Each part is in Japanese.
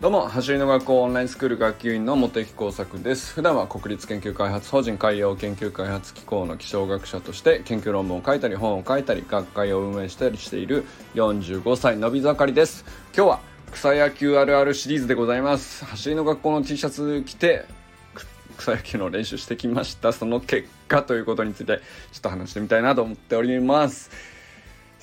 どうも走りの学校オンラインスクール学級委員の茂木耕作です。普段は国立研究開発法人海洋研究開発機構の気象学者として研究論文を書いたり本を書いたり学会を運営したりしている45歳のび盛りです。今日は草野球あるあるシリーズでございます。走りの学校の T シャツ着て草野球の練習してきました。その結果ということについてちょっと話してみたいなと思っております。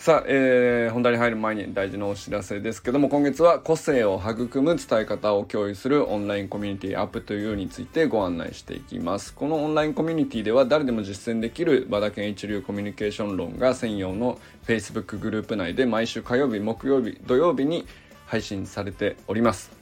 さあ、えー、本題に入る前に大事なお知らせですけども今月は個性を育む伝え方を共有するオンラインコミュニティアップというについてご案内していきます。このオンラインコミュニティでは誰でも実践できる和田健一流コミュニケーション論が専用の Facebook グループ内で毎週火曜日木曜日土曜日に配信されております。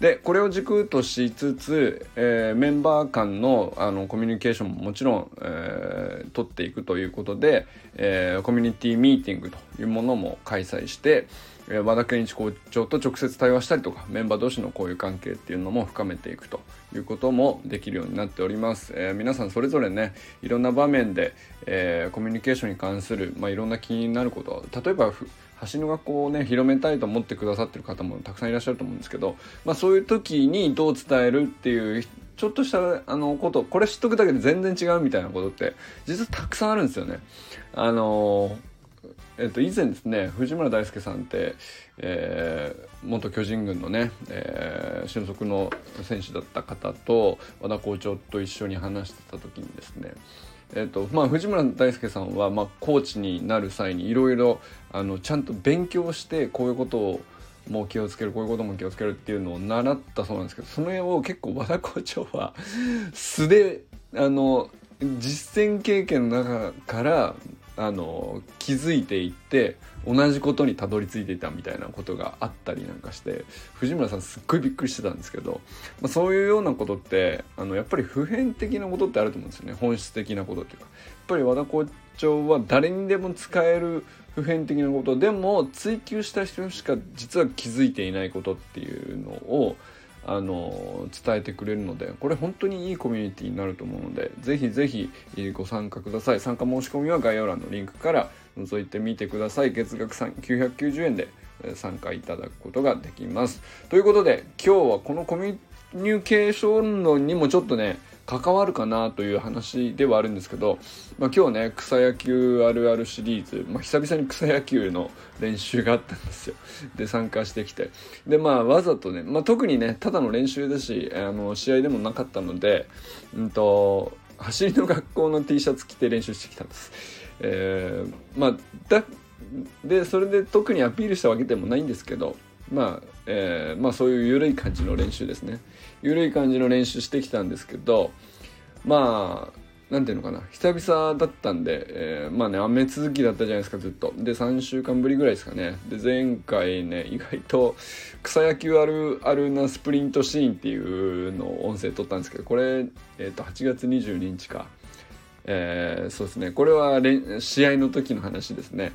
でこれを軸としつつ、えー、メンバー間のあのコミュニケーションももちろん、えー、取っていくということで、えー、コミュニティミーティングというものも開催して、えー、和田健一校長と直接対話したりとかメンバー同士の交友関係っていうのも深めていくということもできるようになっております、えー、皆さんそれぞれねいろんな場面で、えー、コミュニケーションに関する、まあ、いろんな気になること例えば橋の学校をね広めたいと思ってくださってる方もたくさんいらっしゃると思うんですけど、まあ、そういう時にどう伝えるっていうちょっとしたあのことこれ知っとくだけで全然違うみたいなことって実はたくさんあるんですよね。あのえっと、以前ですね藤村大輔さんって、えー、元巨人軍のね、えー、俊足の選手だった方と和田校長と一緒に話してた時にですねえーとまあ、藤村大輔さんは、まあ、コーチになる際にいろいろちゃんと勉強してこういうことをもう気をつけるこういうことも気をつけるっていうのを習ったそうなんですけどその辺を結構和田校長は素であの実践経験の中からあの気づいていって同じことにたどり着いていたみたいなことがあったりなんかして藤村さんすっごいびっくりしてたんですけど、まあ、そういうようなことってあのやっぱり普遍的なことってあると思うんですよね。本質的なことっていうか。やっぱり和田校長は誰にでも使える普遍的なこと。でも追求した人しか実は気づいていないことっていうのをあの伝えてくれるのでこれ本当にいいコミュニティになると思うのでぜひぜひご参加ください。参加申し込みは概要欄のリンクから覗いてみてください。月額990円で参加いただくことができます。ということで今日はこのコミュニケーション論にもちょっとね関わるかなという話ではあるんですけど、まあ、今日ね草野球あるあるシリーズ、まあ、久々に草野球の練習があったんですよで参加してきてでまあわざとね、まあ、特にねただの練習だしあの試合でもなかったのでうんと走りの学校の T シャツ着て練習してきたんです。えー、まあだでそれで特にアピールしたわけでもないんですけどまあ、えー、まあそういう緩い感じの練習ですね。緩い感じの練習してきたんですけどまあなんていうのかな。久々だったんで、えー、まあね雨続きだったじゃないですかずっと。で3週間ぶりぐらいですかね。で前回ね意外と草野球あるあるなスプリントシーンっていうのを音声撮ったんですけどこれ、えー、と8月22日か。えー、そうですね。これは試合の時の話ですね。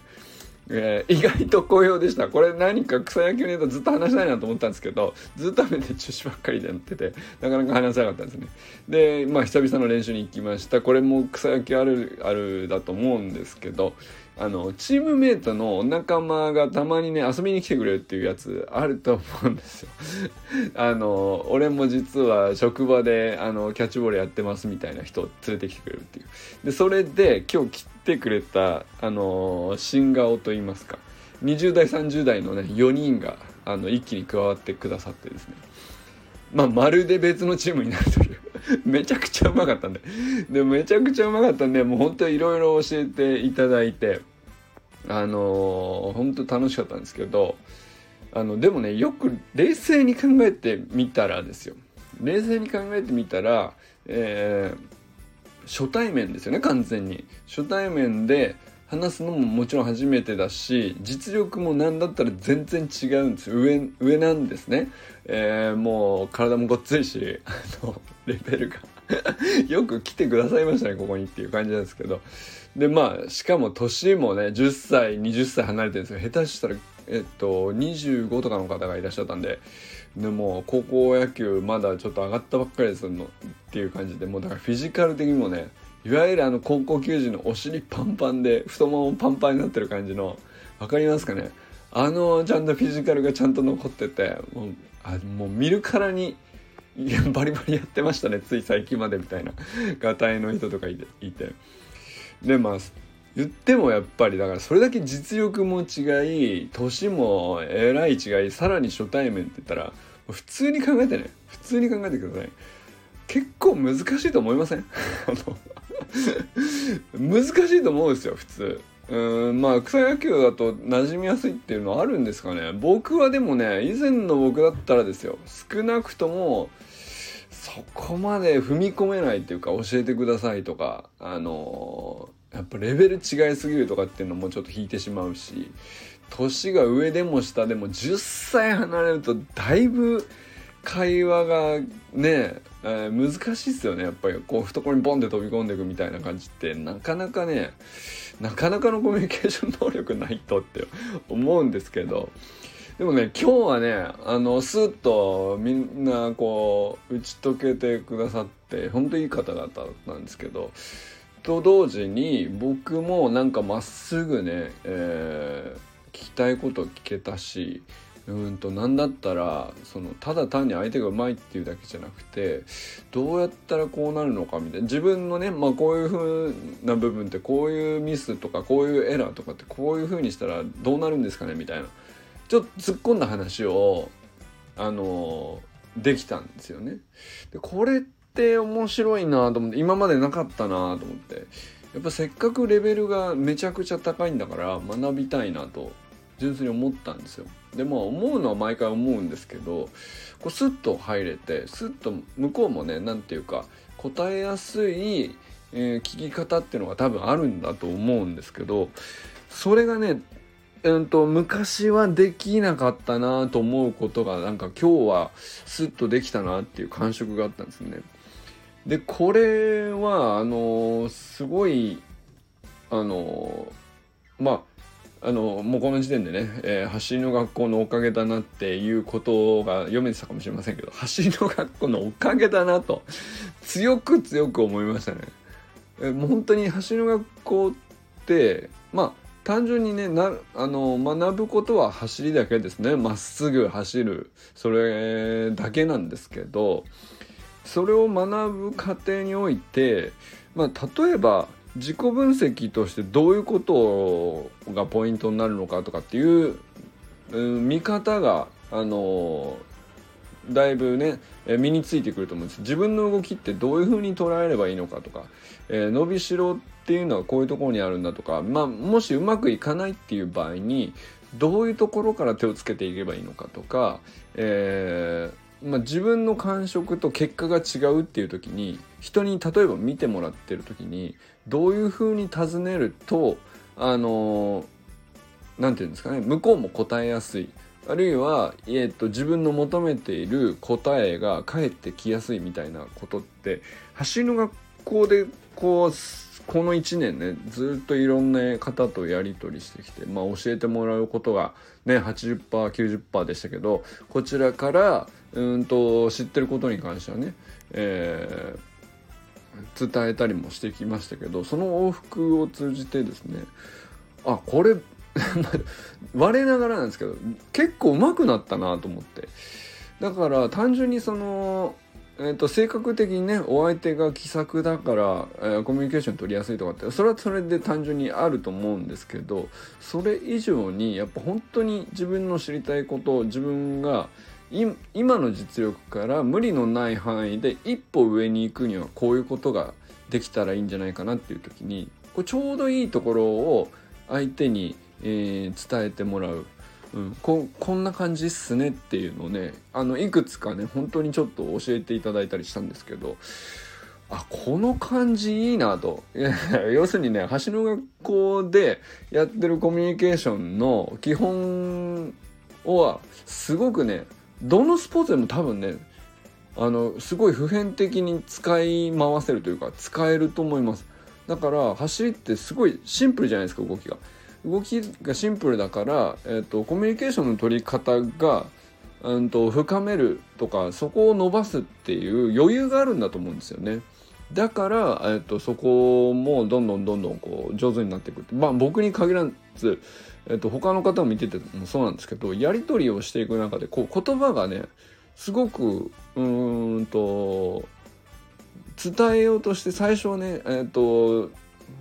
えー、意外と好評でした。これ何か草野球ネタずっと話したいなと思ったんですけど、ずっと雨で中止ばっかりでやってて、なかなか話せなかったんですね。で、まあ久々の練習に行きました。これも草野球あるあるだと思うんですけど、あの、チームメイトの仲間がたまにね、遊びに来てくれるっていうやつあると思うんですよ。あの、俺も実は職場で、あの、キャッチボールやってますみたいな人を連れてきてくれるっていう。で、それで今日来ててくれた、あの、新顔といいますか、20代、30代のね、4人が、あの、一気に加わってくださってですね。まあ、まるで別のチームになるという。めちゃくちゃうまかったんで。で、めちゃくちゃうまかったんで、もう本当いろいろ教えていただいて、あのー、本当楽しかったんですけど、あの、でもね、よく冷静に考えてみたらですよ。冷静に考えてみたら、えー、初対面ですよね、完全に。初対面で、話すのももちろん初めてだし実力も何だったら全然違うんです上上なんですね、えー、もう体もごっついしあのレベルが。よく来てくださいましたねここにっていう感じなんですけど。でまあしかも年もね10歳20歳離れてるんですよ。下手したらえっと25とかの方がいらっしゃったんで。でも高校野球まだちょっと上がったばっかりですのっていう感じでもうだからフィジカル的にもねいわゆるあの高校球児のお尻パンパンで太ももパンパンになってる感じの分かりますかね？あのちゃんとフィジカルがちゃんと残っててもうあもう見るからにいやバリバリやってましたねつい最近までみたいながたいの人とかいて。でまあ言ってもやっぱりだからそれだけ実力も違い年もえらい違いさらに初対面って言ったら普通に考えてね普通に考えてください。結構難しいと思いません？難しいと思うんですよ普通。うんまあ草野球だと馴染みやすいっていうのはあるんですかね。僕はでもね以前の僕だったらですよ少なくともそこまで踏み込めないっていうか教えてくださいとかあのー、やっぱレベル違いすぎるとかっていうのもちょっと引いてしまうし年が上でも下でも10歳離れるとだいぶ会話がね、えー、難しいっすよね。やっぱりこう懐にボンって飛び込んでいくみたいな感じってなかなかねなかなかのコミュニケーション能力ないとって 思うんですけどでもね今日はねあのスッとみんなこう打ち解けてくださって本当いい方々なんですけどと同時に僕もなんかまっすぐね、えー、聞きたいこと聞けたしうんと何だったらそのただ単に相手がうまいっていうだけじゃなくてどうやったらこうなるのかみたいな自分のねまあこういう風な部分ってこういうミスとかこういうエラーとかってこういう風にしたらどうなるんですかねみたいなちょっと突っ込んだ話をあのできたんですよね。でこれってって面白いなと思って今までなかったなと思ってやっぱせっかくレベルがめちゃくちゃ高いんだから学びたいなと純粋に思ったんですよ。でも思うのは毎回思うんですけどこうスッと入れてスッと向こうもね何て言うか答えやすい、えー、聞き方っていうのが多分あるんだと思うんですけどそれがねうんと昔はできなかったなと思うことがなんか今日はスッとできたなっていう感触があったんですね。でこれはあのすごいあのまああのもうこの時点でね、えー、走りの学校のおかげだなっていうことが読めてたかもしれませんけど走りの学校のおかげだなと強く強く思いましたね。えもう本当に走りの学校ってまあ単純にねなあの学ぶことは走りだけですねまっすぐ走るそれだけなんですけどそれを学ぶ過程において、まあ、例えば自己分析としてどういうことがポイントになるのかとかっていう、うん、見方があのだいぶね身についてくると思うんです。自分の動きってどういうふうに捉えればいいのかとか、えー、伸びしろっていうのはこういうところにあるんだとか、まあ、もしうまくいかないっていう場合にどういうところから手をつけていけばいいのかとか、えーまあ、自分の感触と結果が違うっていう時に人に例えば見てもらってる時にどういうふうに尋ねるとあの何て言うんですかね向こうも答えやすい。あるいは、えーと、自分の求めている答えが返ってきやすいみたいなことって走りの学校でこうこの1年ねずっといろんな方とやり取りしてきて、まあ、教えてもらうことがね 80%90% でしたけどこちらからうんと知ってることに関してはね、えー、伝えたりもしてきましたけどその往復を通じてですねあこれ 我ながらなんですけど結構上手くなったなと思って。だから単純にそのえーと、性格的にねお相手が気さくだから、えー、コミュニケーション取りやすいとかってそれはそれで単純にあると思うんですけどそれ以上にやっぱ本当に自分の知りたいことを自分が今の実力から無理のない範囲で一歩上に行くにはこういうことができたらいいんじゃないかなっていう時にこれちょうどいいところを相手に、えー、伝えてもらう。うん、ここんな感じっすねっていうのをねあのいくつかね本当にちょっと教えていただいたりしたんですけどあこの感じいいなと 要するにね橋の学校でやってるコミュニケーションの基本はすごくねどのスポーツでも多分ねあのすごい普遍的に使い回せるというか使えると思いますだから走りってすごいシンプルじゃないですか動きが。動きがシンプルだから、えーと、コミュニケーションの取り方が、うんと、深めるとかそこを伸ばすっていう余裕があるんだと思うんですよね。だから、えっと、そこもどんどんどんどんこう上手になっていくまあ僕に限らず、えっと、他の方を見ててもそうなんですけどやり取りをしていく中でこう言葉がねすごくうんと伝えようとして最初はねえっと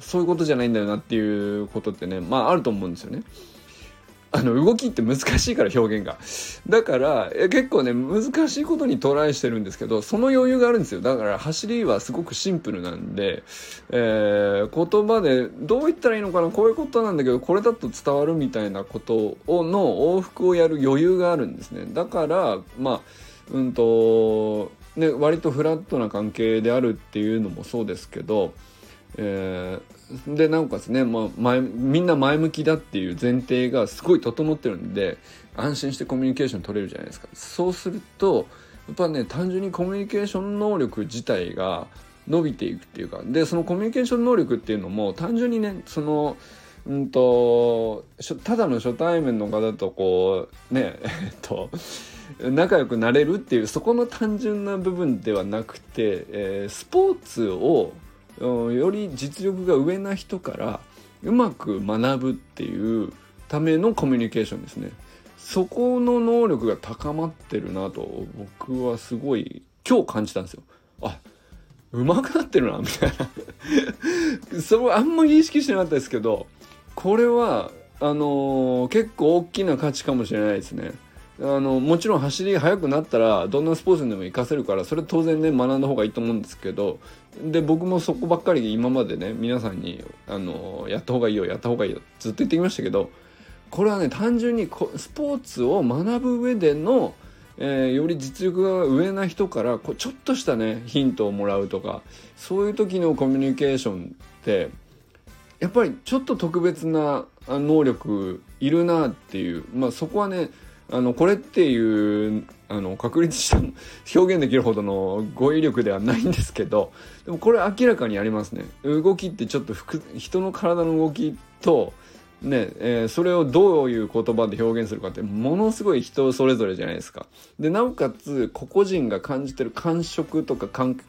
そういうことじゃないんだよなっていうことってねまああると思うんですよね。あの動きって難しいから表現が。だから結構ね難しいことにトライしてるんですけどその余裕があるんですよ。だから走りはすごくシンプルなんで、えー、言葉でどう言ったらいいのかなこういうことなんだけどこれだと伝わるみたいなことをの往復をやる余裕があるんですね。だからまあうんとね割とフラットな関係であるっていうのもそうですけどえー、でなおかつね、まあ、前みんな前向きだっていう前提がすごい整ってるんで安心してコミュニケーション取れるじゃないですか。そうするとやっぱね単純にコミュニケーション能力自体が伸びていくっていうかでそのコミュニケーション能力っていうのも単純にねそのうんとただの初対面の方とこうね えっと仲良くなれるっていうそこの単純な部分ではなくて、えー、スポーツをより実力が上な人からうまく学ぶっていうためのコミュニケーションですね。そこの能力が高まってるなと僕はすごい今日感じたんですよ。あ上手くなってるなみたいな。それあんまり意識してなかったですけどこれはあのー、結構大きな価値かもしれないですね。あのもちろん走り速くなったらどんなスポーツにでも活かせるからそれ当然ね学んだ方がいいと思うんですけどで僕もそこばっかり今までね皆さんにあのやった方がいいよやった方がいいよずっと言ってきましたけどこれはね単純にスポーツを学ぶ上での、えー、より実力が上な人からこちょっとしたねヒントをもらうとかそういう時のコミュニケーションってやっぱりちょっと特別な能力いるなっていうまあそこはねあのこれっていうあの確立した表現できるほどの語彙力ではないんですけどでもこれ明らかにありますね動きってちょっと人の体の動きとねえー、それをどういう言葉で表現するかってものすごい人それぞれじゃないですか。でなおかつ個々人が感じてる感触とか感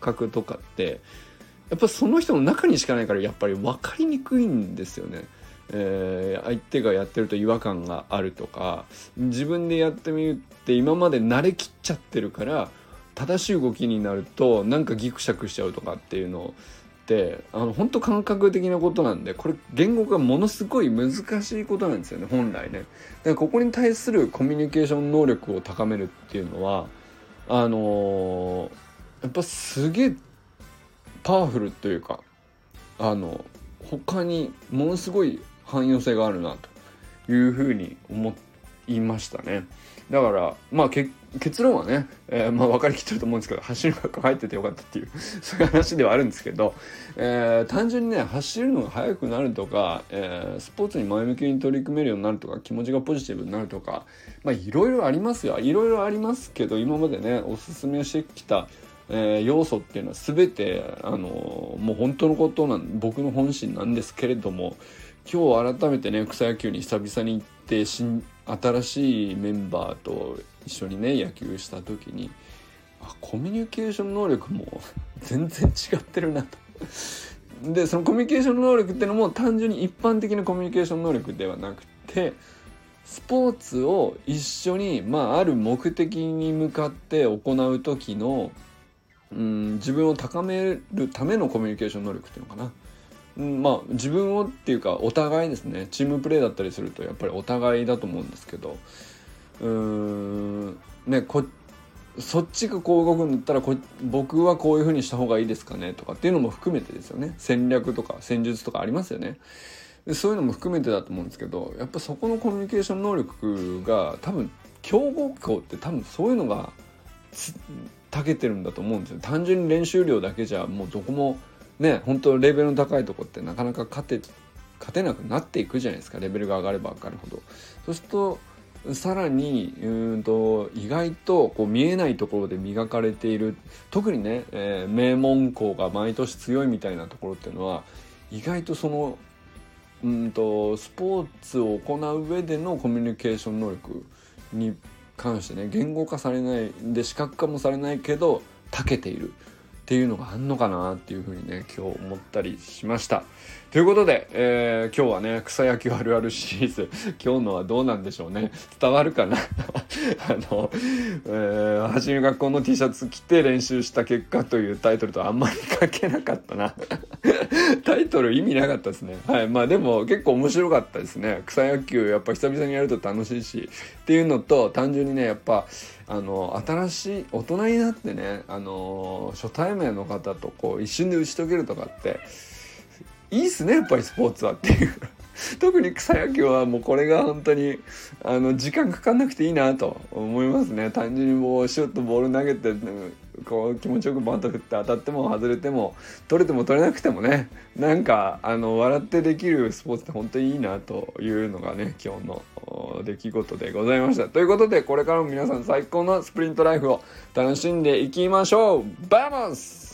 覚とかってやっぱその人の中にしかないからやっぱり分かりにくいんですよね。えー、相手がやってると違和感があるとか自分でやってみるって今まで慣れきっちゃってるから正しい動きになるとなんかギクシャクしちゃうとかっていうのってあの本当感覚的なことなんでこれ言語がものすごい難しいことなんですよね本来ね。だからここに対するコミュニケーション能力を高めるっていうのはあのー、やっぱすげえパワフルというかあの他にものすごい汎用性があるなというふうに思いましたね。だからまあ結論はね、えー、まあ分かりきってると思うんですけど走る学校入っててよかったっていう そういう話ではあるんですけど、えー、単純にね走るのが速くなるとか、えー、スポーツに前向きに取り組めるようになるとか気持ちがポジティブになるとかまあいろいろありますよいろいろありますけど今までねおすすめしてきたえー、要素っていうのは全てあのもう本当のことなん僕の本心なんですけれども今日改めてね草野球に久々に行って新新しいメンバーと一緒にね野球した時にあコミュニケーション能力も 全然違ってるなと。でそのコミュニケーション能力ってのも単純に一般的なコミュニケーション能力ではなくてスポーツを一緒に、まあ、ある目的に向かって行う時のうん自分を高めるためのコミュニケーション能力っていうのかな。まあ自分をっていうかお互いですね。チームプレーだったりするとやっぱりお互いだと思うんですけど。うーんねこそっちがこう動くんだったらこ僕はこういうふうにした方がいいですかねとかっていうのも含めてですよね。戦略とか戦術とかありますよね。でそういうのも含めてだと思うんですけどやっぱそこのコミュニケーション能力が多分強豪校って多分そういうのが長けてるんだと思うんですよ。単純に練習量だけじゃもうどこもね本当レベルの高いとこってなかなか勝て勝てなくなっていくじゃないですか。レベルが上がれば上がるほど。そうするとさらにうんと意外とこう見えないところで磨かれている。特にね、えー、名門校が毎年強いみたいなところっていうのは意外とそのうんとスポーツを行う上でのコミュニケーション能力に関してね言語化されないで視覚化もされないけど長けている。っていうのがあんのかなっていうふうにね今日思ったりしました。ということで、えー、今日はね草野球あるあるシリーズ 今日のはどうなんでしょうね。伝わるかな？あの、えー、走り学校の T シャツ着て練習した結果というタイトルとあんまり関係なかったな。タイトル意味なかったですね。はいまあでも結構面白かったですね。草野球やっぱ久々にやると楽しいし。っていうのと単純にねやっぱあの新しい大人になってねあの初対面の方とこう一瞬で打ち解けるとかっていいっすねやっぱりスポーツはっていう。特に草野球はもうこれが本当にあの時間かかんなくていいなと思いますね。単純にもうシュッとボール投げてこう気持ちよくバント振って当たっても外れても取れても取れなくてもねなんかあの笑ってできるスポーツって本当にいいなというのがね今日の出来事でございました。ということでこれからも皆さん最高のスプリントライフを楽しんでいきましょう。 Vamos